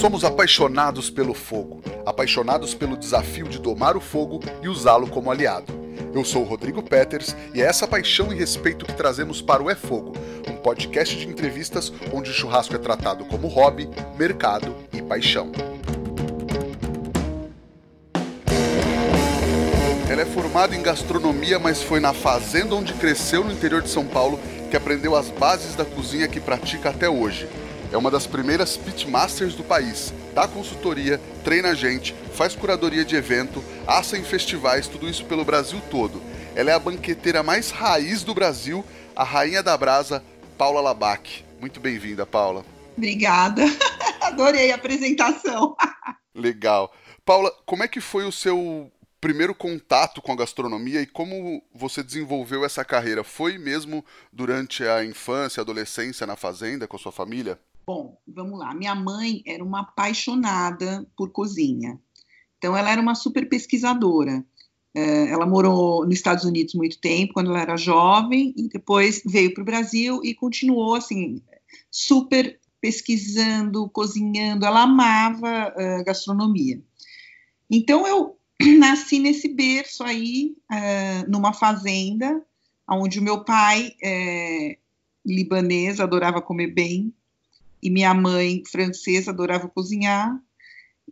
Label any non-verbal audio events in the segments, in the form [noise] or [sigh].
Somos apaixonados pelo fogo, apaixonados pelo desafio de domar o fogo e usá-lo como aliado. Eu sou o Rodrigo Peters e é essa paixão e respeito que trazemos para o É Fogo, um podcast de entrevistas onde o churrasco é tratado como hobby, mercado e paixão. Ela é formada em gastronomia, mas foi na fazenda onde cresceu no interior de São Paulo que aprendeu as bases da cozinha que pratica até hoje. É uma das primeiras pitmasters do país, dá consultoria, treina gente, faz curadoria de evento, assa em festivais, tudo isso pelo Brasil todo. Ela é a banqueteira mais raiz do Brasil, a rainha da brasa, Paula Labac. Muito bem-vinda, Paula. Obrigada. [laughs] Adorei a apresentação. [laughs] Legal. Paula, como é que foi o seu primeiro contato com a gastronomia e como você desenvolveu essa carreira? Foi mesmo durante a infância, adolescência na fazenda com a sua família? Bom, vamos lá. Minha mãe era uma apaixonada por cozinha. Então, ela era uma super pesquisadora. É, ela morou nos Estados Unidos muito tempo, quando ela era jovem, e depois veio para o Brasil e continuou, assim, super pesquisando, cozinhando. Ela amava uh, gastronomia. Então, eu [clears throat] nasci nesse berço aí, uh, numa fazenda, onde o meu pai, libanês, adorava comer bem, e minha mãe francesa adorava cozinhar.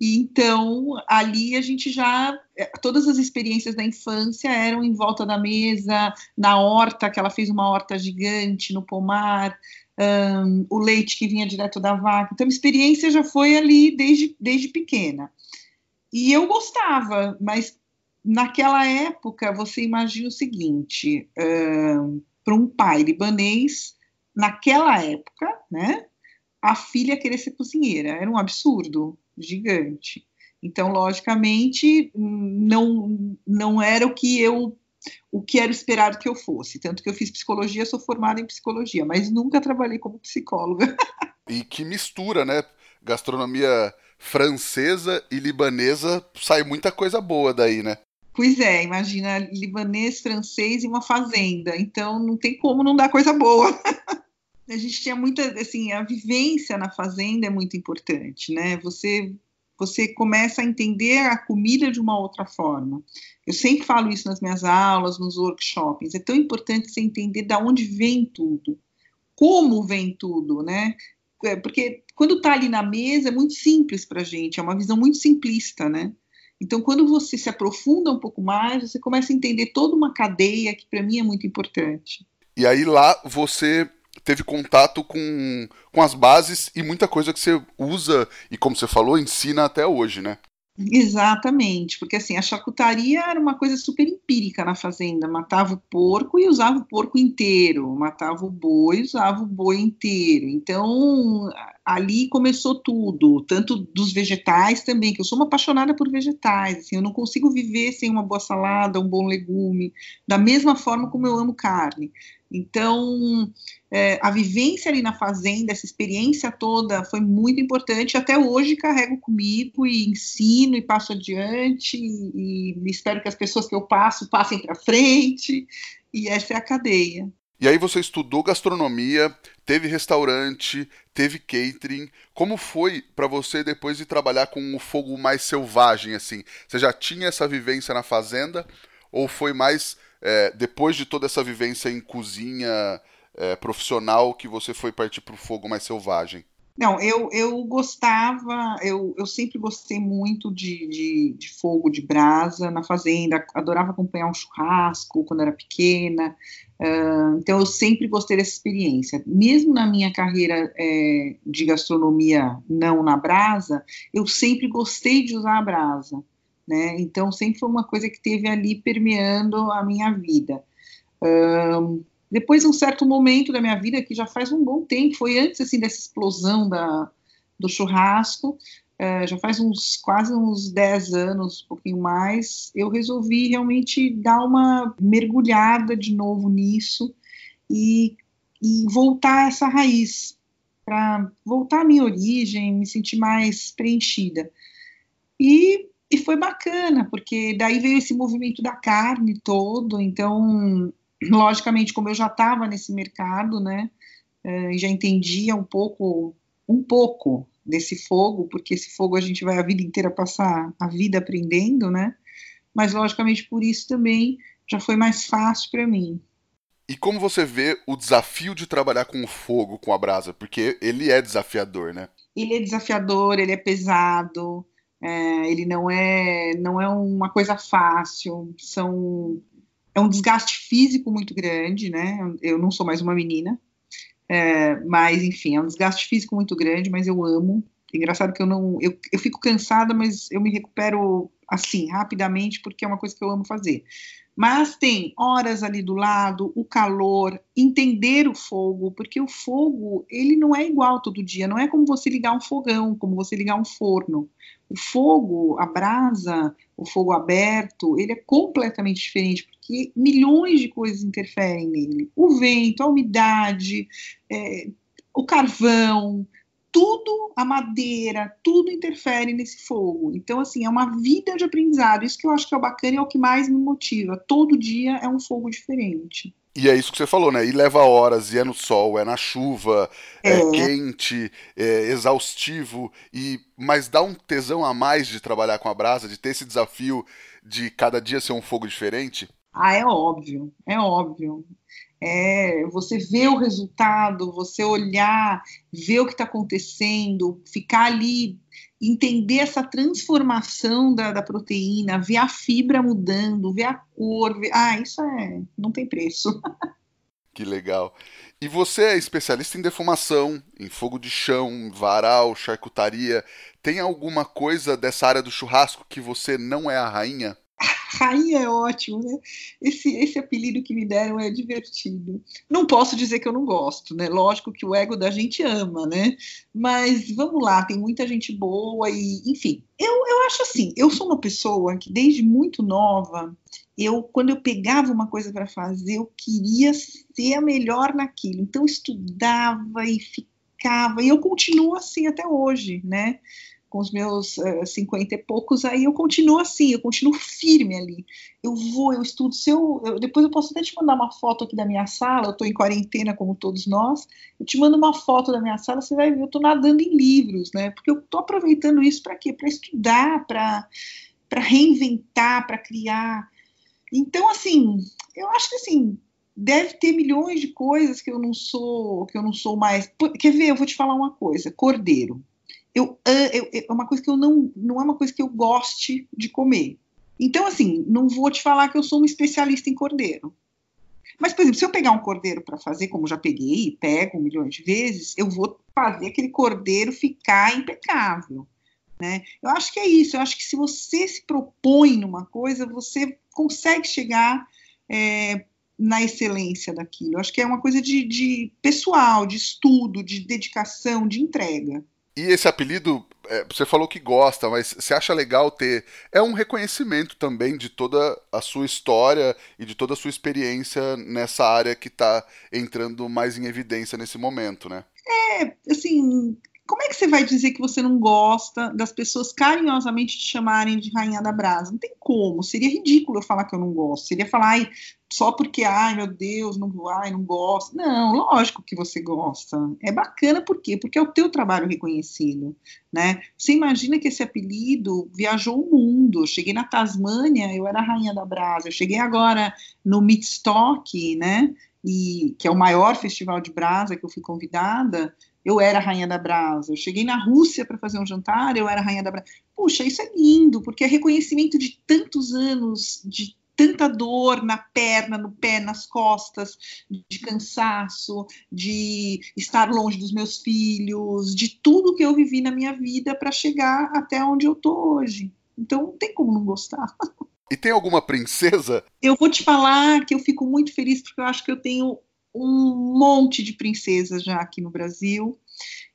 E então ali a gente já eh, todas as experiências da infância eram em volta da mesa, na horta, que ela fez uma horta gigante no pomar, um, o leite que vinha direto da vaca. Então a experiência já foi ali desde, desde pequena. E eu gostava, mas naquela época você imagina o seguinte: um, para um pai libanês, naquela época, né? A filha querer ser cozinheira. Era um absurdo gigante. Então, logicamente, não, não era o que eu o que era esperado que eu fosse. Tanto que eu fiz psicologia, sou formada em psicologia, mas nunca trabalhei como psicóloga. [laughs] E que mistura, né? Gastronomia francesa e libanesa, sai muita coisa boa daí, né? Pois é, imagina libanês, francês e uma fazenda. Então não tem como não dar coisa boa. [laughs] a gente tinha muita, assim, a vivência na fazenda é muito importante, né? Você você começa a entender a comida de uma outra forma. Eu sempre falo isso nas minhas aulas, nos workshops. É tão importante você entender de onde vem tudo, como vem tudo, né? É, porque quando está ali na mesa é muito simples para a gente, é uma visão muito simplista, né? Então, quando você se aprofunda um pouco mais, você começa a entender toda uma cadeia que para mim é muito importante. E aí lá você teve contato com, com as bases e muita coisa que você usa e, como você falou, ensina até hoje, né? Exatamente, porque assim, a charcutaria era uma coisa super empírica na fazenda, matava o porco e usava o porco inteiro, matava o boi e usava o boi inteiro. Então, ali começou tudo, tanto dos vegetais também, que eu sou uma apaixonada por vegetais, assim, eu não consigo viver sem uma boa salada, um bom legume, da mesma forma como eu amo carne. Então, é, a vivência ali na fazenda, essa experiência toda foi muito importante. Até hoje carrego comigo e ensino e passo adiante. E, e espero que as pessoas que eu passo passem para frente. E essa é a cadeia. E aí você estudou gastronomia, teve restaurante, teve catering. Como foi para você depois de trabalhar com o fogo mais selvagem assim? Você já tinha essa vivência na fazenda ou foi mais é, depois de toda essa vivência em cozinha é, profissional que você foi partir para o fogo mais selvagem? Não, eu, eu gostava, eu, eu sempre gostei muito de, de, de, fogo, de brasa na fazenda, adorava acompanhar um churrasco quando era pequena, uh, então eu sempre gostei dessa experiência. Mesmo na minha carreira é, de gastronomia não na brasa, eu sempre gostei de usar a brasa né? Então sempre foi uma coisa que teve ali permeando a minha vida. Um, depois, um certo momento da minha vida, que já faz um bom tempo, foi antes assim dessa explosão da, do churrasco, uh, já faz uns quase uns 10 anos, um pouquinho mais, eu resolvi realmente dar uma mergulhada de novo nisso e, e voltar a essa raiz, para voltar à minha origem, me sentir mais preenchida. E e foi bacana, porque daí veio esse movimento da carne todo, então, logicamente, como eu já estava nesse mercado, né, eh, já entendia um pouco, um pouco, desse fogo, porque esse fogo a gente vai a vida inteira passar a vida aprendendo, né? Mas logicamente por isso também já foi mais fácil para mim. E como você vê o desafio de trabalhar com o fogo, com a brasa? Porque ele é desafiador, né? Ele é desafiador, ele é pesado, é, ele não é, não é uma coisa fácil. São, é um desgaste físico muito grande, né? Eu não sou mais uma menina, é, mas enfim, é um desgaste físico muito grande, mas eu amo. Engraçado que eu não, eu, eu fico cansada, mas eu me recupero assim rapidamente porque é uma coisa que eu amo fazer mas tem horas ali do lado, o calor, entender o fogo, porque o fogo, ele não é igual todo dia, não é como você ligar um fogão, como você ligar um forno. O fogo, a brasa, o fogo aberto, ele é completamente diferente, porque milhões de coisas interferem nele. O vento, a umidade, é, o carvão, tudo, a madeira, tudo interfere nesse fogo. Então, assim, é uma vida de aprendizado. Isso que eu acho que é o bacana e é o que mais me motiva. Todo dia é um fogo diferente. E é isso que você falou, né? E leva horas, e é no sol, é na chuva, é, é quente, é exaustivo, e mas dá um tesão a mais de trabalhar com a brasa, de ter esse desafio de cada dia ser um fogo diferente? Ah, é óbvio, é óbvio é você ver o resultado, você olhar, ver o que está acontecendo, ficar ali, entender essa transformação da, da, proteína, ver a fibra mudando, ver a cor, ver... ah, isso é, não tem preço. [laughs] Que legal. E você é especialista em defumação, em fogo de chão, varal, charcutaria. Tem alguma coisa dessa área do churrasco que você não é a rainha? Rainha é ótimo, né? Esse, esse apelido que me deram é divertido. Não posso dizer que eu não gosto, né? Lógico que o ego da gente ama, né? Mas vamos lá, tem muita gente boa e, enfim. Eu, eu acho assim, eu sou uma pessoa que desde muito nova, eu quando eu pegava uma coisa para fazer, eu queria ser a melhor naquilo. Então estudava e ficava, e eu continuo assim até hoje, né? Com os meus uh, 50 e poucos, aí eu continuo assim, eu continuo firme ali. Eu vou, eu estudo. Se eu, eu, depois eu posso até te mandar uma foto aqui da minha sala, eu estou em quarentena, como todos nós. Eu te mando uma foto da minha sala, você vai ver, eu estou nadando em livros, né? Porque eu estou aproveitando isso para quê? Para estudar, para reinventar, para criar. Então, assim, eu acho que assim, deve ter milhões de coisas que eu não sou, que eu não sou mais. Quer ver? Eu vou te falar uma coisa: cordeiro eu, eu, é uma coisa que eu não, não é uma coisa que eu goste de comer. Então, assim, não vou te falar que eu sou uma especialista em cordeiro. Mas, por exemplo, se eu pegar um cordeiro para fazer, como já peguei e pego milhões de vezes, eu vou fazer aquele cordeiro ficar impecável. Né? Eu acho que é isso. Eu acho que se você se propõe numa coisa, você consegue chegar é, na excelência daquilo. Eu acho que é uma coisa de, de pessoal, de estudo, de dedicação, de entrega. E esse apelido, é, você falou que gosta, mas você acha legal ter. É um reconhecimento também de toda a sua história e de toda a sua experiência nessa área que está entrando mais em evidência nesse momento, né? É, assim, como é que você vai dizer que você não gosta das pessoas carinhosamente te chamarem de rainha da brasa? Não tem como, seria ridículo eu falar que eu não gosto. Seria falar, ai, só porque, ai, meu Deus, não, ai, não gosto. Não, lógico que você gosta. É bacana por quê? Porque é o teu trabalho reconhecido, né? Você imagina que esse apelido viajou o mundo. Eu cheguei na Tasmânia, eu era a rainha da brasa. Eu cheguei agora no Midstock, né? E, que é o maior festival de brasa que eu fui convidada, eu era a rainha da brasa. Eu cheguei na Rússia para fazer um jantar, eu era a rainha da brasa. Puxa, isso é lindo, porque é reconhecimento de tantos anos, de tanta dor na perna, no pé, nas costas, de cansaço, de estar longe dos meus filhos, de tudo que eu vivi na minha vida para chegar até onde eu tô hoje. Então não tem como não gostar. E tem alguma princesa? Eu vou te falar que eu fico muito feliz porque eu acho que eu tenho um monte de princesas já aqui no Brasil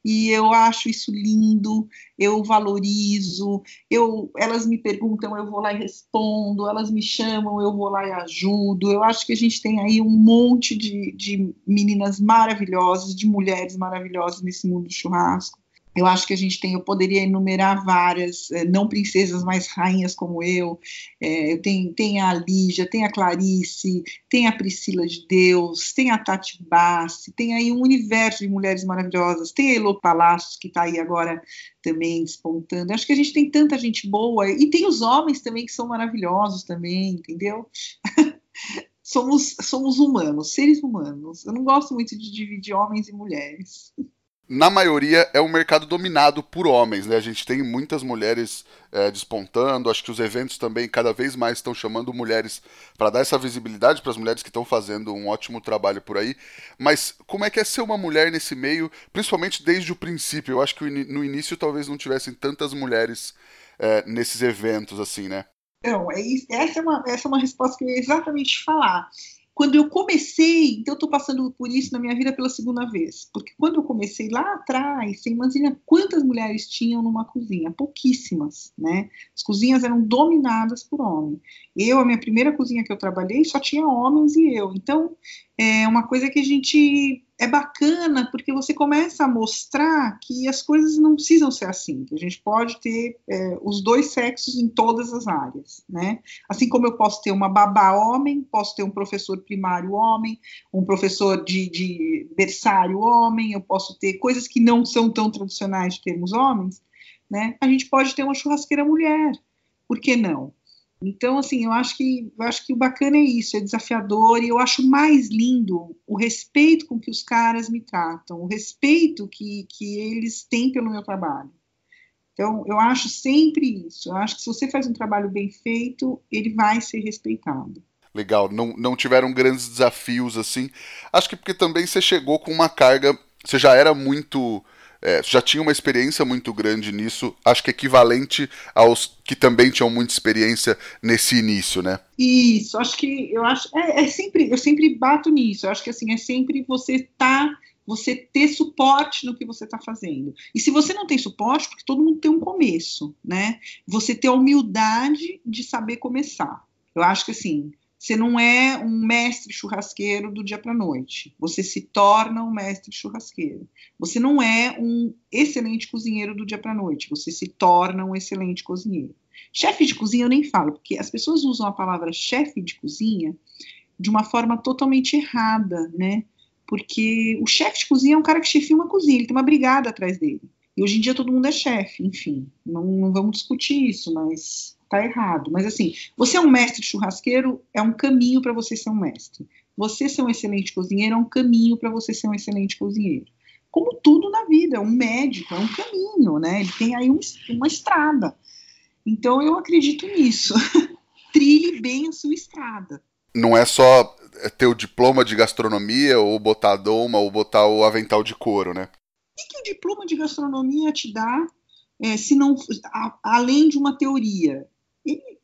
e eu acho isso lindo, eu valorizo, eu, elas me perguntam, eu vou lá e respondo, elas me chamam, eu vou lá e ajudo. Eu acho que a gente tem aí um monte de, de meninas maravilhosas, de mulheres maravilhosas nesse mundo do churrasco. Eu acho que a gente tem, eu poderia enumerar várias, eh, não princesas, mas rainhas como eu. É, tem, tem a Lígia, tem a Clarice, tem a Priscila de Deus, tem a Tati Bassi, tem aí um universo de mulheres maravilhosas. Tem a Elo Palácios, que está aí agora também despontando. Acho que a gente tem tanta gente boa. E tem os homens também que são maravilhosos também, entendeu? [laughs] somos, somos humanos, seres humanos. Eu não gosto muito de dividir homens e mulheres [laughs] na maioria é um mercado dominado por homens, né? A gente tem muitas mulheres é, despontando, acho que os eventos também cada vez mais estão chamando mulheres para dar essa visibilidade para as mulheres que estão fazendo um ótimo trabalho por aí. Mas como é que é ser uma mulher nesse meio, principalmente desde o princípio? Eu acho que no início talvez não tivessem tantas mulheres é, nesses eventos assim, né? Não, é, essa, é uma, essa é uma resposta que eu ia exatamente falar quando eu comecei, então estou passando por isso na minha vida pela segunda vez, porque quando eu comecei lá atrás, você imagina quantas mulheres tinham numa cozinha? Pouquíssimas, né? As cozinhas eram dominadas por homem. Eu, a minha primeira cozinha que eu trabalhei, só tinha homens e eu. Então, é uma coisa que a gente é bacana porque você começa a mostrar que as coisas não precisam ser assim, que a gente pode ter é, os dois sexos em todas as áreas, né? Assim como eu posso ter uma babá homem, posso ter um professor primário homem, um professor de, de berçário homem, eu posso ter coisas que não são tão tradicionais de termos homens, né? A gente pode ter uma churrasqueira mulher, por que não? Então, assim, eu acho que eu acho que o bacana é isso, é desafiador e eu acho mais lindo o respeito com que os caras me tratam, o respeito que, que eles têm pelo meu trabalho. Então, eu acho sempre isso. Eu acho que se você faz um trabalho bem feito, ele vai ser respeitado. Legal, não, não tiveram grandes desafios assim. Acho que porque também você chegou com uma carga, você já era muito é, já tinha uma experiência muito grande nisso, acho que equivalente aos que também tinham muita experiência nesse início, né? Isso, acho que eu acho é, é sempre eu sempre bato nisso. Eu acho que assim é sempre você tá você ter suporte no que você está fazendo. E se você não tem suporte, porque todo mundo tem um começo, né? Você ter a humildade de saber começar. Eu acho que assim, você não é um mestre churrasqueiro do dia para noite. Você se torna um mestre churrasqueiro. Você não é um excelente cozinheiro do dia para noite. Você se torna um excelente cozinheiro. Chefe de cozinha eu nem falo, porque as pessoas usam a palavra chefe de cozinha de uma forma totalmente errada, né? Porque o chefe de cozinha é um cara que chefia uma cozinha, ele tem uma brigada atrás dele. E hoje em dia todo mundo é chefe, enfim, não, não vamos discutir isso, mas tá errado. Mas assim, você é um mestre churrasqueiro, é um caminho para você ser um mestre. Você ser um excelente cozinheiro é um caminho para você ser um excelente cozinheiro. Como tudo na vida, um médico é um caminho, né? Ele tem aí um, uma estrada. Então eu acredito nisso. [laughs] Trilhe bem a sua estrada. Não é só ter o diploma de gastronomia, ou botar a doma, ou botar o avental de couro, né? O que o diploma de gastronomia te dá, é, se não, a, além de uma teoria?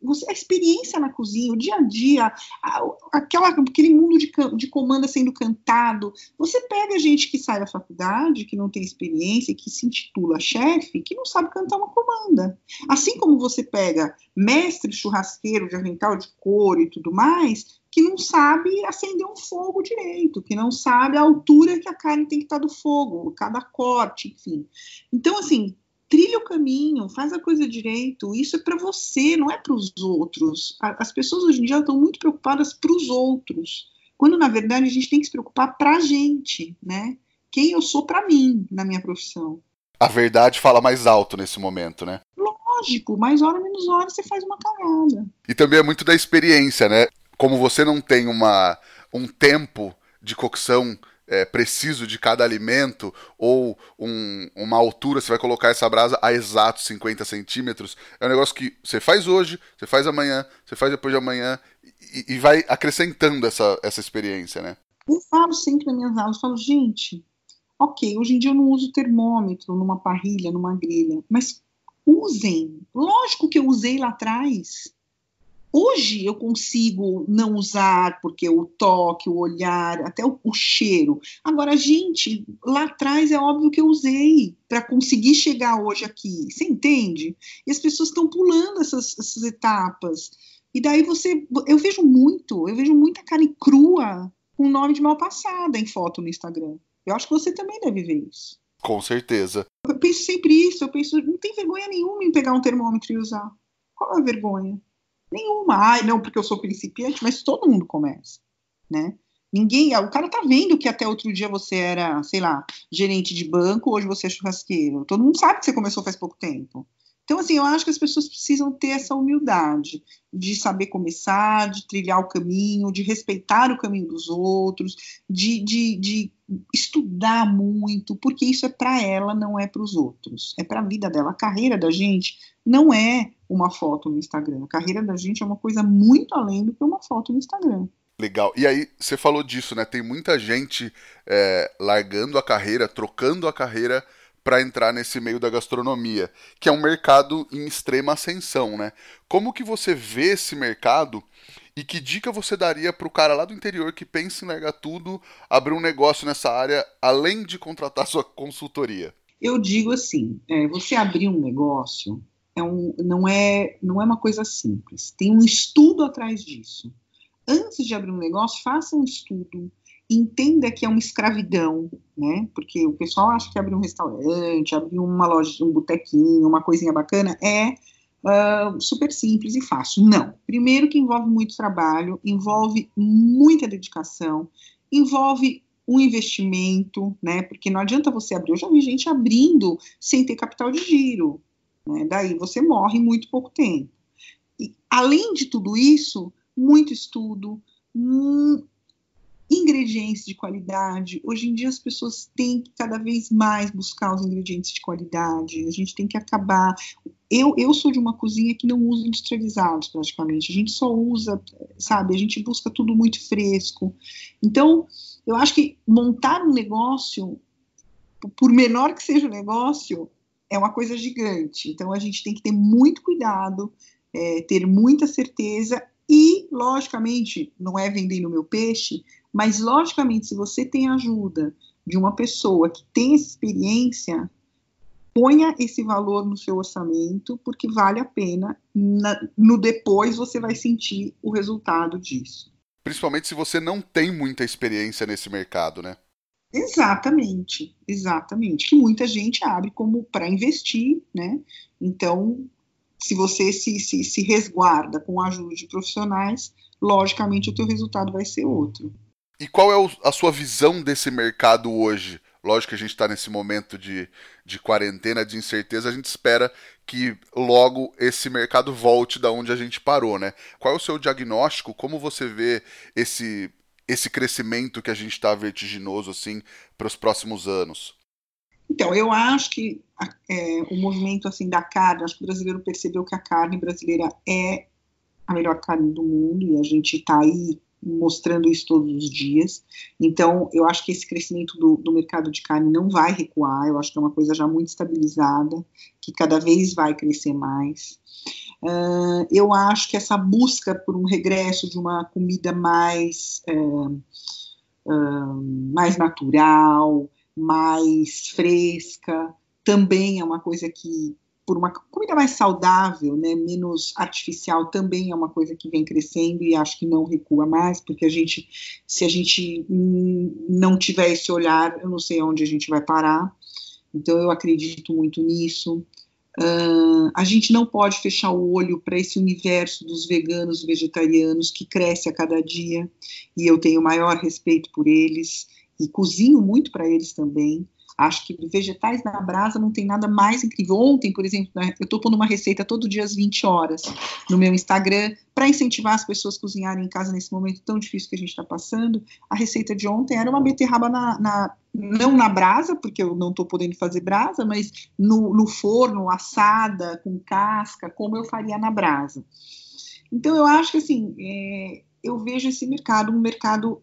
Você, a experiência na cozinha, o dia a dia, a, aquela, aquele mundo de, de comanda sendo cantado. Você pega gente que sai da faculdade, que não tem experiência, que se intitula chefe, que não sabe cantar uma comanda. Assim como você pega mestre churrasqueiro de avental de couro e tudo mais, que não sabe acender um fogo direito, que não sabe a altura que a carne tem que estar do fogo, cada corte, enfim. Então, assim, trilha o caminho, faz a coisa direito. Isso é para você, não é para os outros. As pessoas hoje em dia estão muito preocupadas para os outros, quando na verdade a gente tem que se preocupar para a gente, né? Quem eu sou para mim na minha profissão. A verdade fala mais alto nesse momento, né? Lógico, mais hora menos hora você faz uma cagada. E também é muito da experiência, né? Como você não tem uma, um tempo de cocção é, preciso de cada alimento ou um, uma altura, você vai colocar essa brasa a exatos 50 centímetros. É um negócio que você faz hoje, você faz amanhã, você faz depois de amanhã e, e vai acrescentando essa, essa experiência, né? Eu falo sempre nas minhas aulas, eu falo, gente, ok, hoje em dia eu não uso termômetro numa parrilha, numa grelha, mas usem. Lógico que eu usei lá atrás. Hoje eu consigo não usar, porque o toque, o olhar, até o, o cheiro. Agora, gente, lá atrás é óbvio que eu usei para conseguir chegar hoje aqui. Você entende? E as pessoas estão pulando essas, essas etapas. E daí você. Eu vejo muito, eu vejo muita carne crua com nome de mal passada em foto no Instagram. Eu acho que você também deve ver isso. Com certeza. eu penso sempre isso, eu penso, não tem vergonha nenhuma em pegar um termômetro e usar. Qual é a vergonha? Nenhuma. Ai, não, porque eu sou principiante, mas todo mundo começa, né? Ninguém, o cara tá vendo que até outro dia você era, sei lá, gerente de banco, hoje você é churrasqueiro. Todo mundo sabe que você começou faz pouco tempo. Então, assim, eu acho que as pessoas precisam ter essa humildade de saber começar, de trilhar o caminho, de respeitar o caminho dos outros, de, de, de estudar muito, porque isso é para ela, não é para os outros, é para a vida dela. A carreira da gente não é uma foto no Instagram, a carreira da gente é uma coisa muito além do que uma foto no Instagram. Legal. E aí, você falou disso, né? Tem muita gente é, largando a carreira, trocando a carreira para entrar nesse meio da gastronomia, que é um mercado em extrema ascensão, né? Como que você vê esse mercado e que dica você daria para o cara lá do interior que pensa em largar tudo, abrir um negócio nessa área, além de contratar [laughs] sua consultoria? Eu digo assim, é, você abrir um negócio é um, não, é, não é uma coisa simples. Tem um estudo atrás disso. Antes de abrir um negócio, faça um estudo, entenda que é uma escravidão, né? Porque o pessoal acha que abrir um restaurante, abrir uma loja, um botequinho, uma coisinha bacana é uh, super simples e fácil. Não. Primeiro que envolve muito trabalho, envolve muita dedicação, envolve um investimento, né? Porque não adianta você abrir. Eu já vi gente abrindo sem ter capital de giro. Né? Daí você morre em muito pouco tempo. E, além de tudo isso, muito estudo, hum, ingredientes de qualidade. Hoje em dia as pessoas têm que cada vez mais buscar os ingredientes de qualidade. A gente tem que acabar. Eu, eu sou de uma cozinha que não usa industrializados praticamente. A gente só usa, sabe? A gente busca tudo muito fresco. Então, eu acho que montar um negócio, por menor que seja o negócio, é uma coisa gigante. Então, a gente tem que ter muito cuidado, é, ter muita certeza e, logicamente, não é vendendo meu peixe, mas, logicamente, se você tem ajuda de uma pessoa que tem essa experiência, ponha esse valor no seu orçamento, porque vale a pena. Na, no depois você vai sentir o resultado disso. Principalmente se você não tem muita experiência nesse mercado, né? Exatamente, exatamente. Que muita gente abre como para investir, né? Então, se você se, se, se resguarda com a ajuda de profissionais, logicamente o teu resultado vai ser outro. E qual é a sua visão desse mercado hoje? Lógico que a gente está nesse momento de, de quarentena, de incerteza, a gente espera que logo esse mercado volte da onde a gente parou, né? Qual é o seu diagnóstico? Como você vê esse, esse crescimento que a gente está vertiginoso assim para os próximos anos? Então, eu acho que é, o movimento assim da carne, acho que o brasileiro percebeu que a carne brasileira é a melhor carne do mundo e a gente está aí mostrando isso todos os dias. Então, eu acho que esse crescimento do, do, mercado de carne não vai recuar, eu acho que é uma coisa já muito estabilizada, que cada vez vai crescer mais. Uh, eu acho que essa busca por um regresso de uma comida mais, uh, uh, mais natural, mais fresca, também é uma coisa que por uma comida mais saudável, né, menos artificial, também é uma coisa que vem crescendo e acho que não recua mais, porque a gente, se a gente não tiver esse olhar, eu não sei onde a gente vai parar. Então eu acredito muito nisso. Uh, a gente não pode fechar o olho para esse universo dos veganos, vegetarianos que cresce a cada dia e eu tenho maior respeito por eles e cozinho muito para eles também. Acho que vegetais na brasa não tem nada mais incrível. Ontem, por exemplo, né, eu estou pondo uma receita todo dia às 20 horas no meu Instagram para incentivar as pessoas a cozinharem em casa nesse momento tão difícil que a gente está passando. A receita de ontem era uma beterraba na, na não na brasa, porque eu não estou podendo fazer brasa, mas no, no forno, assada, com casca, como eu faria na brasa. Então, eu acho que, assim, é, eu vejo esse mercado um mercado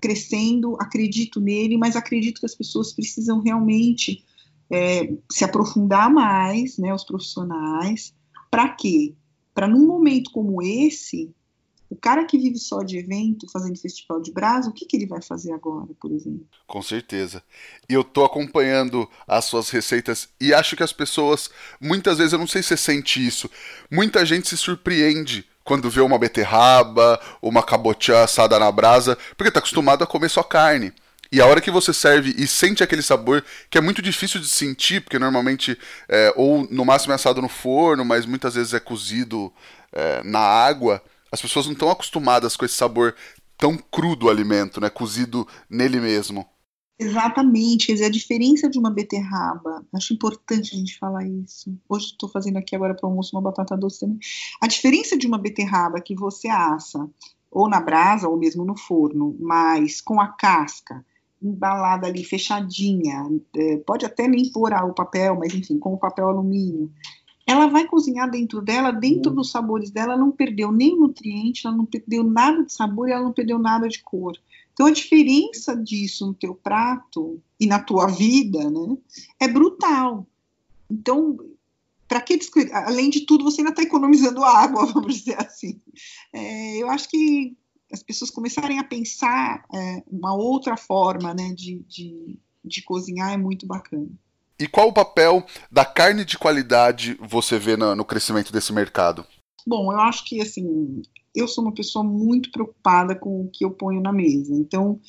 crescendo, acredito nele, mas acredito que as pessoas precisam realmente é, se aprofundar mais, né, os profissionais, para quê? Para num momento como esse, o cara que vive só de evento, fazendo festival de brasa, o que, que ele vai fazer agora, por exemplo? Com certeza. E eu tô acompanhando as suas receitas e acho que as pessoas, muitas vezes, eu não sei se você sente isso, muita gente se surpreende quando vê uma beterraba, uma cabotiã assada na brasa, porque está acostumado a comer só carne. E a hora que você serve e sente aquele sabor que é muito difícil de sentir, porque normalmente, é, ou no máximo é assado no forno, mas muitas vezes é cozido é, na água, as pessoas não estão acostumadas com esse sabor tão cru do alimento, né? Cozido nele mesmo. Exatamente, quer dizer, a diferença de uma beterraba, acho importante a gente falar isso. Hoje estou fazendo aqui agora para o almoço uma batata doce também. A diferença de uma beterraba que você assa, ou na brasa, ou mesmo no forno, mas com a casca, embalada ali, fechadinha, é, pode até nem pôr o papel, mas enfim, com o papel alumínio, ela vai cozinhar dentro dela, dentro dos sabores dela, ela não perdeu nem nutriente, ela não perdeu nada de sabor e ela não perdeu nada de cor. Então a diferença disso no teu prato e na tua vida, né, é brutal. Então, para que além de tudo, você ainda está economizando água, [laughs] vamos dizer assim. É, eu acho que as pessoas começarem a pensar é, uma outra forma, né, de, de, de cozinhar é muito bacana. E qual o papel da carne de qualidade você vê no, no crescimento desse mercado? Bom, eu acho que assim eu sou uma pessoa muito preocupada com o que eu ponho na mesa. Então,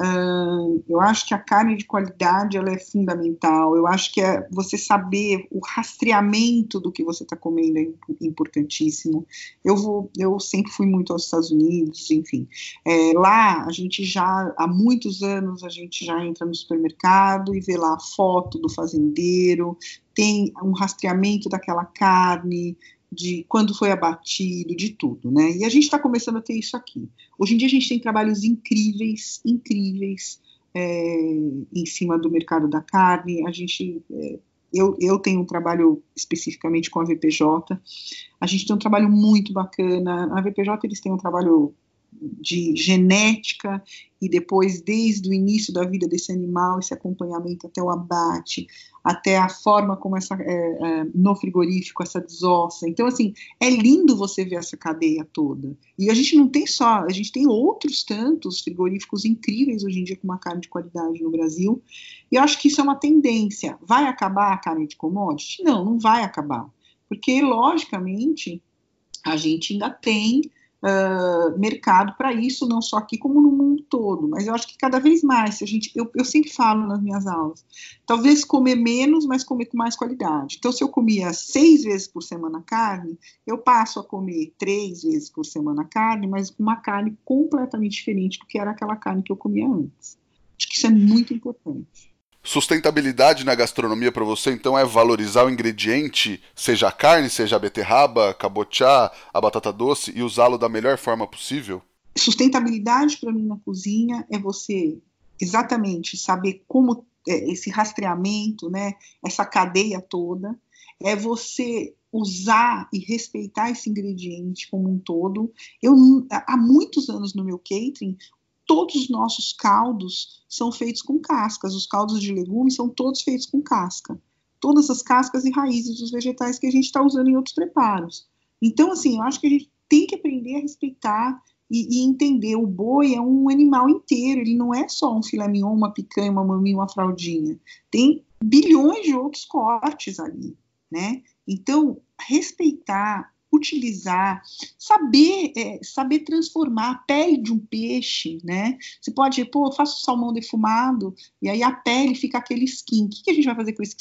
uh, eu acho que a carne de qualidade ela é fundamental. Eu acho que é você saber o rastreamento do que você está comendo é importantíssimo. Eu vou, eu sempre fui muito aos Estados Unidos, enfim. É, lá a gente já há muitos anos a gente já entra no supermercado e vê lá a foto do fazendeiro, tem um rastreamento daquela carne de quando foi abatido, de tudo, né? E a gente está começando a ter isso aqui. Hoje em dia a gente tem trabalhos incríveis, incríveis é, em cima do mercado da carne. A gente, é, eu, eu tenho um trabalho especificamente com a VPJ. A gente tem um trabalho muito bacana. A VPJ eles têm um trabalho de genética e depois desde o início da vida desse animal esse acompanhamento até o abate até a forma como essa é, é, no frigorífico essa desossa. Então assim é lindo você ver essa cadeia toda. E a gente não tem só a gente tem outros tantos frigoríficos incríveis hoje em dia com uma carne de qualidade no Brasil. E eu acho que isso é uma tendência. Vai acabar a carne de commodity? Não não vai acabar. Porque logicamente a gente ainda tem uh, mercado para isso, não só aqui como no mundo todo. Mas eu acho que cada vez mais, a gente, eu, eu sempre falo nas minhas aulas, talvez comer menos, mas comer com mais qualidade. Então, se eu comia seis vezes por semana carne, eu passo a comer três vezes por semana carne, mas com uma carne completamente diferente do que era aquela carne que eu comia antes. Acho que isso é muito importante. Sustentabilidade na gastronomia para você, então, é valorizar o ingrediente, seja a carne, seja a beterraba, cabochá, a batata doce, e usá-lo da melhor forma possível? Sustentabilidade para mim na cozinha é você exatamente saber como é, esse rastreamento, né, essa cadeia toda, é você usar e respeitar esse ingrediente como um todo. Eu há muitos anos no meu catering, todos os nossos caldos são feitos com cascas. Os caldos de legumes são todos feitos com casca. Todas as cascas e raízes dos vegetais que a gente está usando em outros preparos. Então, assim, eu acho que a gente tem que aprender a respeitar e, e, entender. O boi é um animal inteiro, ele não é só um filé mignon, uma picanha, uma maminha, uma fraldinha. Tem bilhões de outros cortes ali, né? Então, respeitar utilizar, saber, é, saber transformar a pele de um peixe, né? Você pode, pô, eu faço salmão defumado e aí a pele fica aquele skin. O que, que a gente vai fazer com esse?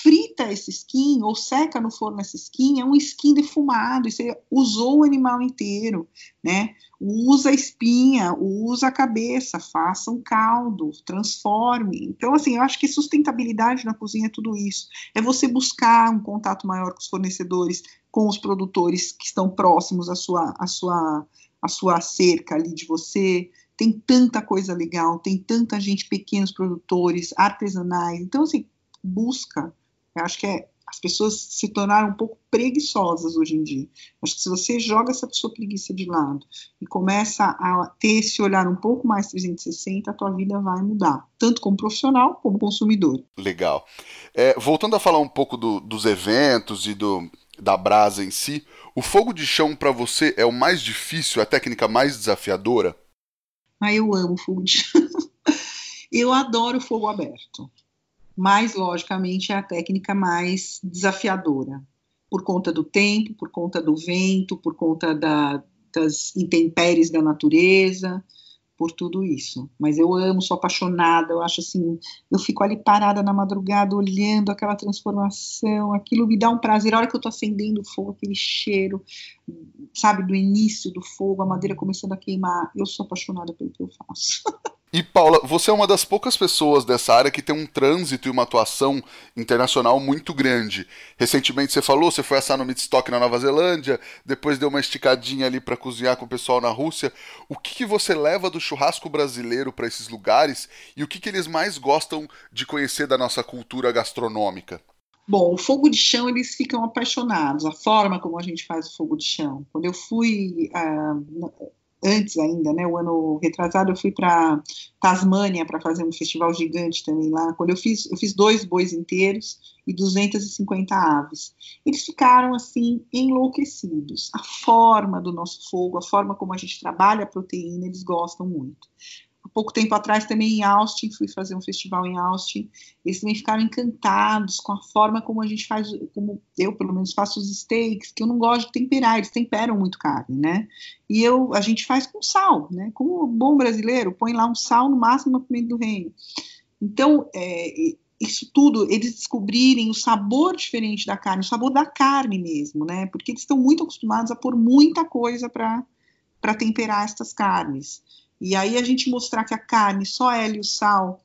Frita esse skin ou seca no forno esse skin, é um skin defumado, e você usou o animal inteiro, né? Usa a espinha, usa a cabeça, faça um caldo, transforme. Então, assim, eu acho que sustentabilidade na cozinha é tudo isso. É você buscar um contato maior com os fornecedores, com os produtores que estão próximos à sua, à sua, à sua cerca ali de você. Tem tanta coisa legal, tem tanta gente, pequenos produtores, artesanais. Então, assim, busca eu acho que é, as pessoas se tornaram um pouco preguiçosas hoje em dia. Acho que se você joga essa sua preguiça de lado e começa a ter esse olhar um pouco mais 360, a tua vida vai mudar, tanto como profissional como consumidor. Legal. É, voltando a falar um pouco do, dos eventos e do, da brasa em si, o fogo de chão para você é o mais difícil, a técnica mais desafiadora? Ah, eu amo fogo de [laughs] chão. eu adoro fogo aberto mas logicamente é a técnica mais desafiadora, por conta do tempo, por conta do vento, por conta da, das intempéries da natureza. por tudo isso. Mas eu amo, sou apaixonada, eu acho assim, eu fico ali parada na madrugada olhando aquela transformação, aquilo me dá um prazer. A hora que eu tô acendendo o fogo, aquele cheiro, sabe, do início do fogo, a madeira começando a queimar, eu sou apaixonada pelo que eu faço. [laughs] E Paula, você é uma das poucas pessoas dessa área que tem um trânsito e uma atuação internacional muito grande. Recentemente você falou, você foi assar no Midstock na Nova Zelândia, depois deu uma esticadinha ali para cozinhar com o pessoal na Rússia. O que, que você leva do churrasco brasileiro para esses lugares e o que, que eles mais gostam de conhecer da nossa cultura gastronômica? Bom, o fogo de chão eles ficam apaixonados, a forma como a gente faz o fogo de chão. Quando eu fui uh, antes ainda, né, o ano retrasado, eu fui para Tasmânia para fazer um festival gigante também lá. Quando eu fiz, eu fiz dois bois inteiros e 250 aves. Eles ficaram assim enlouquecidos. A forma do nosso fogo, a forma como a gente trabalha a proteína, eles gostam muito pouco tempo atrás também em Austin, fui fazer um festival em Austin, eles também ficaram encantados com a forma como a gente faz, como eu pelo menos faço os steaks, que eu não gosto de temperar, eles temperam muito carne, né? E eu, a gente faz com sal, né? Como bom brasileiro, põe lá um sal no máximo no pimenta do reino. Então, é, isso tudo, eles descobrirem o sabor diferente da carne, o sabor da carne mesmo, né? Porque eles estão muito acostumados a pôr muita coisa para temperar estas carnes. E aí a gente mostrar que a carne, só ela e o sal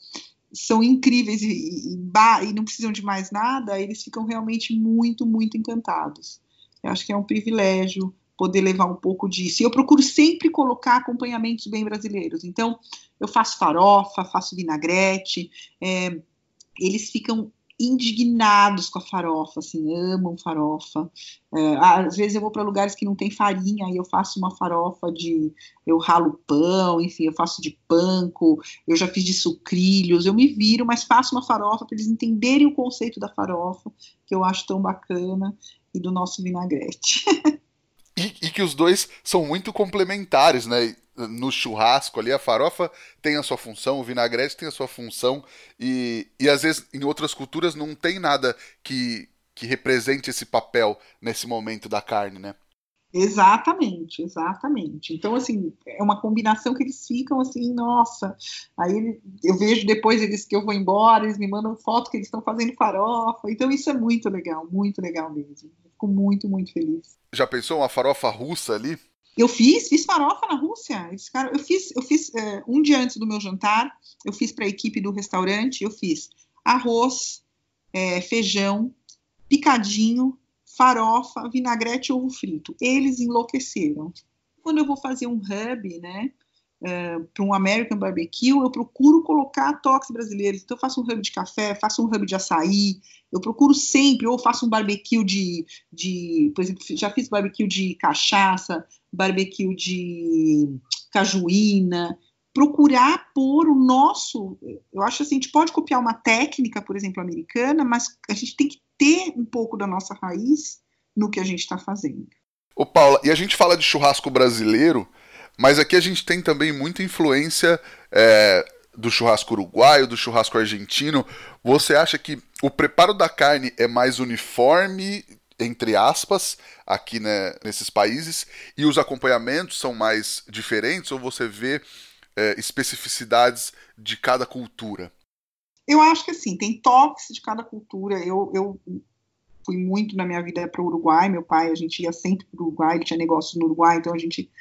são incríveis e, e, e, não precisam de mais nada, eles ficam realmente muito, muito encantados. Eu acho que é um privilégio poder levar um pouco disso. E eu procuro sempre colocar acompanhamentos bem brasileiros. Então, eu faço farofa, faço vinagrete, é, eles ficam indignados com a farofa, assim, amam farofa. É, às vezes eu vou para lugares que não tem farinha, aí eu faço uma farofa de, eu ralo pão, enfim, eu faço de panko, eu já fiz de sucrilhos, eu me viro, mas faço uma farofa para eles entenderem o conceito da farofa, que eu acho tão bacana, e do nosso vinagrete. [laughs] e, e que os dois são muito complementares, né? no churrasco ali, a farofa tem a sua função, o vinagrete tem a sua função, e, e às vezes em outras culturas não tem nada que, que represente esse papel nesse momento da carne, né? Exatamente, exatamente. Então, assim, é uma combinação que eles ficam assim, nossa. Aí eu vejo depois eles que eu vou embora, eles me mandam foto que eles estão fazendo farofa. Então, isso é muito legal, muito legal mesmo. Fico muito, muito feliz. Já pensou uma farofa russa ali? Eu fiz, fiz farofa na Rússia. Esse cara, eu fiz, eu fiz é, um dia antes do meu jantar, eu fiz para a equipe do restaurante, eu fiz arroz, é, feijão, picadinho, farofa, vinagrete e ovo frito. Eles enlouqueceram. Quando eu vou fazer um hub, né, uh, para um American Barbecue, eu procuro colocar toques brasileiros. Então, eu faço um hub de café, faço um hub de açaí, eu procuro sempre, ou faço um barbecue de, de por exemplo, já fiz barbecue de cachaça, barbecue de cajuína, procurar pôr o nosso, eu acho assim, a gente pode copiar uma técnica, por exemplo, americana, mas a gente tem que ter um pouco da nossa raiz no que a gente está fazendo. Ô Paula, e a gente fala de churrasco brasileiro, mas aqui a gente tem também muita influência é, do churrasco uruguaio, do churrasco argentino. Você acha que o preparo da carne é mais uniforme, entre aspas, aqui né, nesses países, e os acompanhamentos são mais diferentes, ou você vê é, especificidades de cada cultura? Eu acho que assim, tem toques de cada cultura. Eu, eu fui muito na minha vida para o Uruguai, meu pai, a gente ia sempre para o Uruguai, ele tinha negócio no Uruguai, então a gente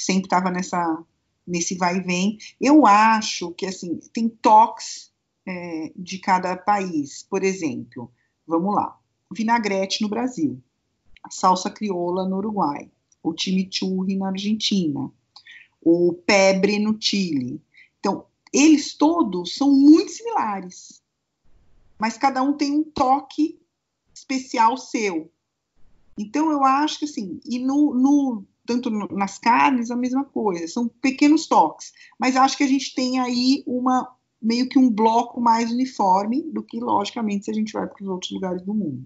sempre estava nessa nesse vai e vem. Eu acho que assim tem toques é, de cada país. Por exemplo, vamos lá, vinagrete no Brasil, salsa crioula no Uruguai, o chimichurri na Argentina, o pebre no Chile. Então, eles todos são muito similares, mas cada um tem um toque especial seu. Então, eu acho que assim, e no, no tanto nas carnes, a mesma coisa, são pequenos toques, mas acho que a gente tem aí uma meio que um bloco mais uniforme do que, logicamente, se a gente vai para os outros lugares do mundo.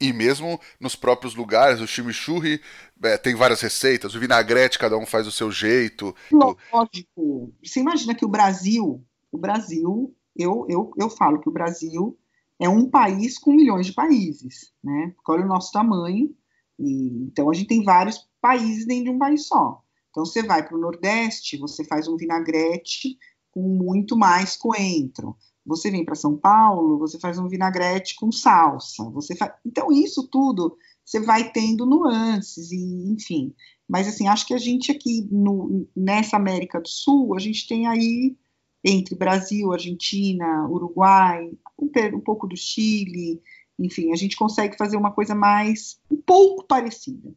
E mesmo nos próprios lugares, o chimichurri é, tem várias receitas, o vinagrete cada um faz o seu jeito. Lógico. Você imagina que o Brasil, o Brasil, eu, eu, eu falo que o Brasil é um país com milhões de países, né? Porque olha o nosso tamanho, e, então a gente tem vários países dentro de um país só. Então, você vai para o Nordeste, você faz um vinagrete com muito mais coentro. Você vem para São Paulo, você faz um vinagrete com salsa. Você. Então, isso tudo você vai tendo nuances, e, enfim. Mas, assim, acho que a gente aqui, no, nessa América do Sul, a gente tem aí, entre Brasil, Argentina, Uruguai, um, um pouco do Chile, enfim, a gente consegue fazer uma coisa mais, um pouco parecida.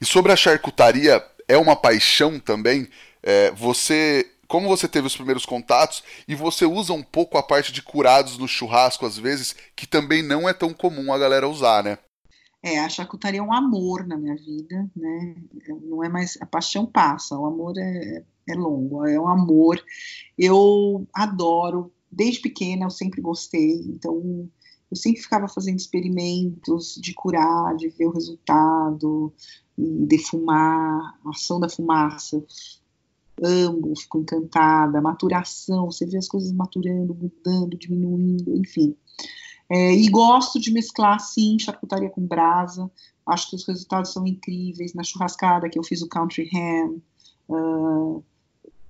E sobre a charcutaria, é uma paixão também? É, você como você teve os primeiros contatos e você usa um pouco a parte de curados no churrasco às vezes, que também não é tão comum a galera usar, né? É, a charcutaria é um amor na minha vida, né? Não é mais a paixão passa, o amor é, é longo, é um amor. Eu adoro, desde pequena eu sempre gostei, então eu sempre ficava fazendo experimentos de curar, de ver o resultado, defumar, a ação da fumaça, amo, fico encantada, maturação, você vê as coisas maturando, mudando, diminuindo, enfim. É, e gosto de mesclar, sim, charcutaria com brasa, acho que os resultados são incríveis, na churrascada que eu fiz o country ham, uh,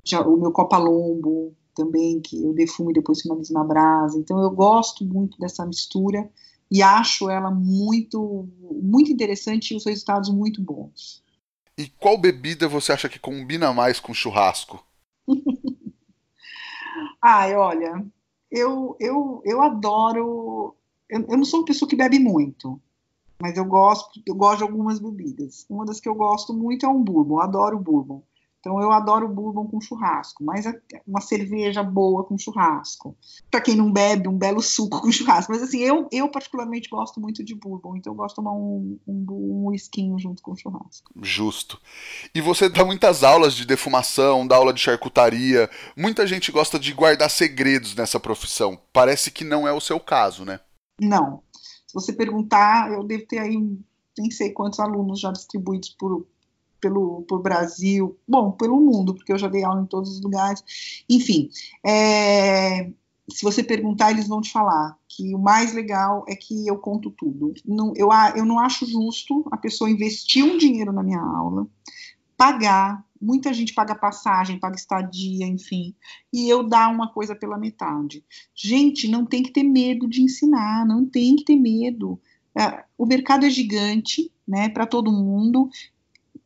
já, o meu copalombo também, que eu defumo e depois finalizo na brasa, então eu gosto muito dessa mistura, e acho ela muito, muito interessante e os resultados muito bons. E qual bebida você acha que combina mais com churrasco? [laughs] Ai, olha, eu, eu, eu adoro. Eu, eu, não sou uma pessoa que bebe muito, mas eu gosto, eu gosto de algumas bebidas. Uma das que eu gosto muito é um bourbon, adoro bourbon. Então eu adoro bourbon com churrasco, mas é uma cerveja boa com churrasco. Para quem não bebe, um belo suco com churrasco. Mas assim, eu, eu particularmente gosto muito de bourbon, então eu gosto de tomar um, um, um whiskinho junto com churrasco. Justo. E você dá muitas aulas de defumação, dá aula de charcutaria. Muita gente gosta de guardar segredos nessa profissão. Parece que não é o seu caso, né? Não. Se você perguntar, eu devo ter aí nem sei quantos alunos já distribuídos por, pelo por Brasil, bom, pelo mundo, porque eu já dei aula em todos os lugares. Enfim, é, se você perguntar, eles vão te falar que o mais legal é que eu conto tudo. Não, eu, eu não acho justo a pessoa investir um dinheiro na minha aula, pagar, muita gente paga passagem, paga estadia, enfim, e eu dar uma coisa pela metade. Gente, não tem que ter medo de ensinar, não tem que ter medo. É, o mercado é gigante, né, para todo mundo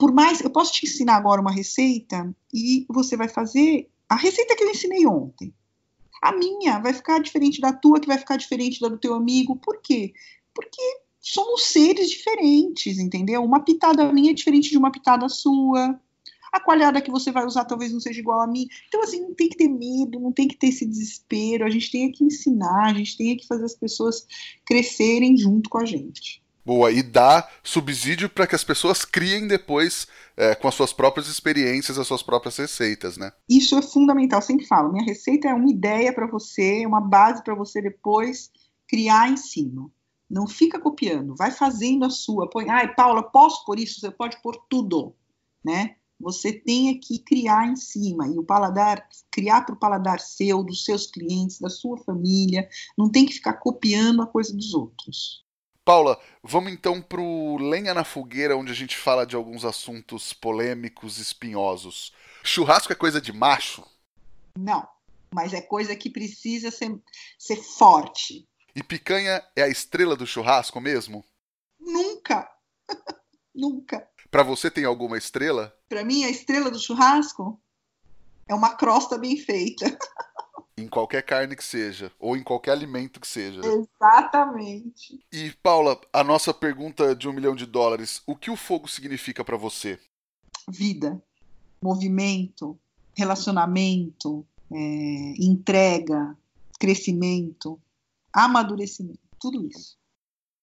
por mais, eu posso te ensinar agora uma receita e você vai fazer a receita que eu ensinei ontem. A minha vai ficar diferente da tua, que vai ficar diferente da do teu amigo. Por quê? Porque somos seres diferentes, entendeu? Uma pitada minha é diferente de uma pitada sua. A coalhada que você vai usar talvez não seja igual a mim. Então, assim, não tem que ter medo, não tem que ter esse desespero. A gente tem que ensinar, a gente tem que fazer as pessoas crescerem junto com a gente. Boa, e dá subsídio para que as pessoas criem depois é, com as suas próprias experiências, as suas próprias receitas, né? Isso é fundamental, sempre falo. Minha receita é uma ideia para você, uma base para você depois criar em cima. Não fica copiando, vai fazendo a sua. Põe, ai, Paula, posso por isso? Você pode pôr tudo, né? Você tem que criar em cima e o paladar, criar para o paladar seu, dos seus clientes, da sua família. Não tem que ficar copiando a coisa dos outros. Paula, vamos então pro Lenha na Fogueira, onde a gente fala de alguns assuntos polêmicos, espinhosos. Churrasco é coisa de macho? Não, mas é coisa que precisa ser, ser forte. E picanha é a estrela do churrasco mesmo? Nunca! [laughs] Nunca. Para você tem alguma estrela? Para mim, a estrela do churrasco é uma crosta bem feita. [laughs] Em qualquer carne que seja, ou em qualquer alimento que seja. Exatamente. E, Paula, a nossa pergunta de um milhão de dólares: o que o fogo significa para você? Vida, movimento, relacionamento, é, entrega, crescimento, amadurecimento, tudo isso.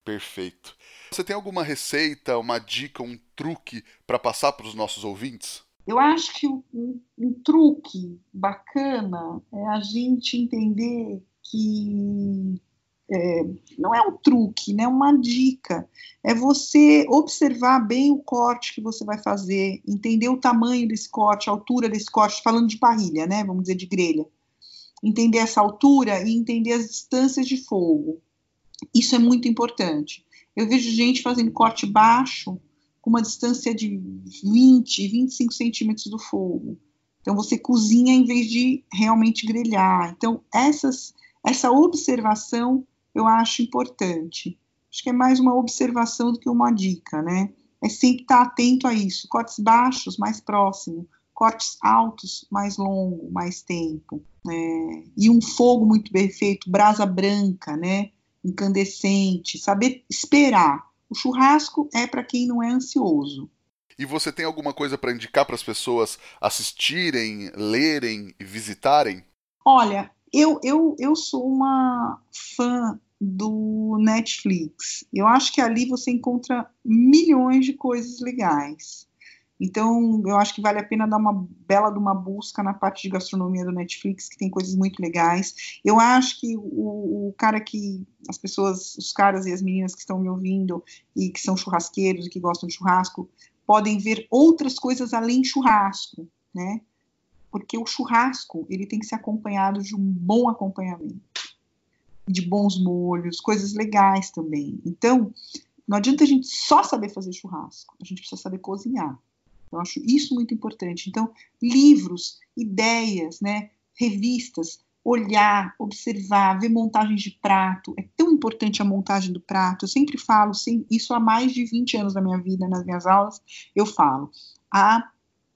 Perfeito. Você tem alguma receita, uma dica, um truque para passar para os nossos ouvintes? Eu acho que um, um, truque bacana é a gente entender que é, não é um truque, né? Uma dica é você observar bem o corte que você vai fazer, entender o tamanho desse corte, a altura desse corte, falando de parrilha, né? Vamos dizer de grelha, entender essa altura e entender as distâncias de fogo. Isso é muito importante. Eu vejo gente fazendo corte baixo com uma distância de 20, 25 centímetros do fogo. Então você cozinha em vez de realmente grelhar. Então essas, essa observação eu acho importante. Acho que é mais uma observação do que uma dica, né? É sempre estar atento a isso. Cortes baixos, mais próximo. Cortes altos, mais longo, mais tempo. Né? E um fogo muito bem feito, brasa branca, né? Incandescente. Saber esperar. O churrasco é para quem não é ansioso. E você tem alguma coisa para indicar para as pessoas assistirem, lerem e visitarem? Olha, eu, eu, eu sou uma fã do Netflix. Eu acho que ali você encontra milhões de coisas legais. Então, eu acho que vale a pena dar uma bela de uma busca na parte de gastronomia do Netflix, que tem coisas muito legais. Eu acho que o, o cara que as pessoas, os caras e as meninas que estão me ouvindo e que são churrasqueiros e que gostam de churrasco, podem ver outras coisas além churrasco, né? Porque o churrasco, ele tem que ser acompanhado de um bom acompanhamento de bons molhos, coisas legais também. Então, não adianta a gente só saber fazer churrasco, a gente precisa saber cozinhar. Eu acho isso muito importante. Então, livros, ideias, né, revistas, olhar, observar, ver montagens de prato. É tão importante a montagem do prato. Eu sempre falo, isso há mais de 20 anos da minha vida, nas minhas aulas, eu falo. A,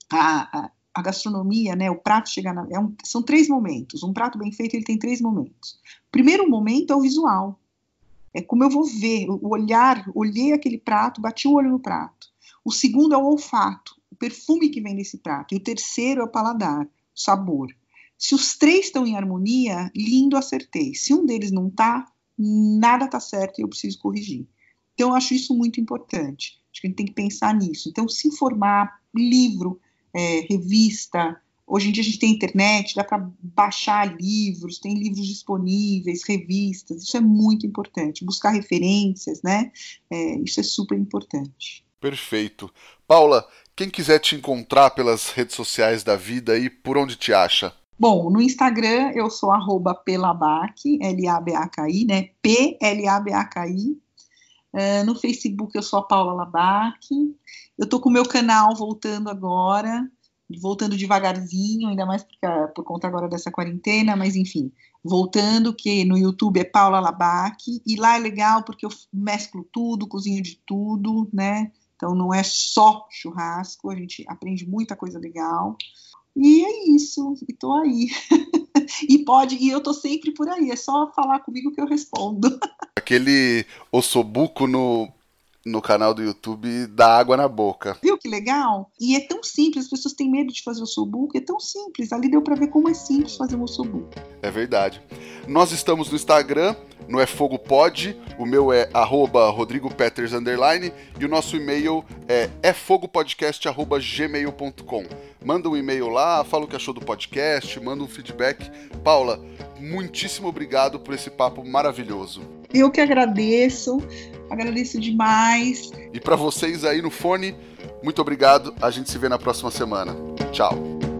a, a gastronomia, né, o prato chegar na, é um, são três momentos. Um prato bem feito ele tem três momentos. O primeiro momento é o visual. É como eu vou ver, o olhar, olhei aquele prato, bati o olho no prato. O segundo é o olfato, perfume que vem desse prato. E o terceiro é o paladar, sabor. Se os três estão em harmonia, lindo, acertei. Se um deles não está, nada está certo e eu preciso corrigir. Então, eu acho isso muito importante. Acho que a gente tem que pensar nisso. Então, se informar, livro, é, revista. Hoje em dia a gente tem internet, dá para baixar livros, tem livros disponíveis, revistas. Isso é muito importante. Buscar referências, né? É, isso é super importante. Perfeito. Paula, quem quiser te encontrar pelas redes sociais da vida aí, por onde te acha? Bom, no Instagram eu sou arroba pelabac, L-A-B-A-K-I, né? P-L-A-B-A-K-I. Uh, no Facebook eu sou a Paula Labac. Eu tô com o meu canal voltando agora, voltando devagarzinho, ainda mais porque, por conta agora dessa quarentena, mas enfim, voltando, que no YouTube é Paula Labac, e lá é legal porque eu mesclo tudo, cozinho de tudo, né? Então não é só churrasco, a gente aprende muita coisa legal. E é isso, e tô aí. [laughs] e pode, e eu tô sempre por aí, é só falar comigo que eu respondo. [laughs] Aquele ossobuco no no canal do YouTube dá água na boca. Viu que legal? E é tão simples, as pessoas têm medo de fazer o ossobuco, é tão simples. Ali deu para ver como é simples fazer um ossobuco. É verdade. Nós estamos no Instagram, no É Fogo Pod, o meu é arroba Rodrigo Peters, underline, e o nosso e-mail é efogopodcast.gmail.com. Manda um e-mail lá, fala o que achou do podcast, manda um feedback. Paula, muitíssimo obrigado por esse papo maravilhoso. Eu que agradeço, agradeço demais. E para vocês aí no fone, muito obrigado. A gente se vê na próxima semana. Tchau.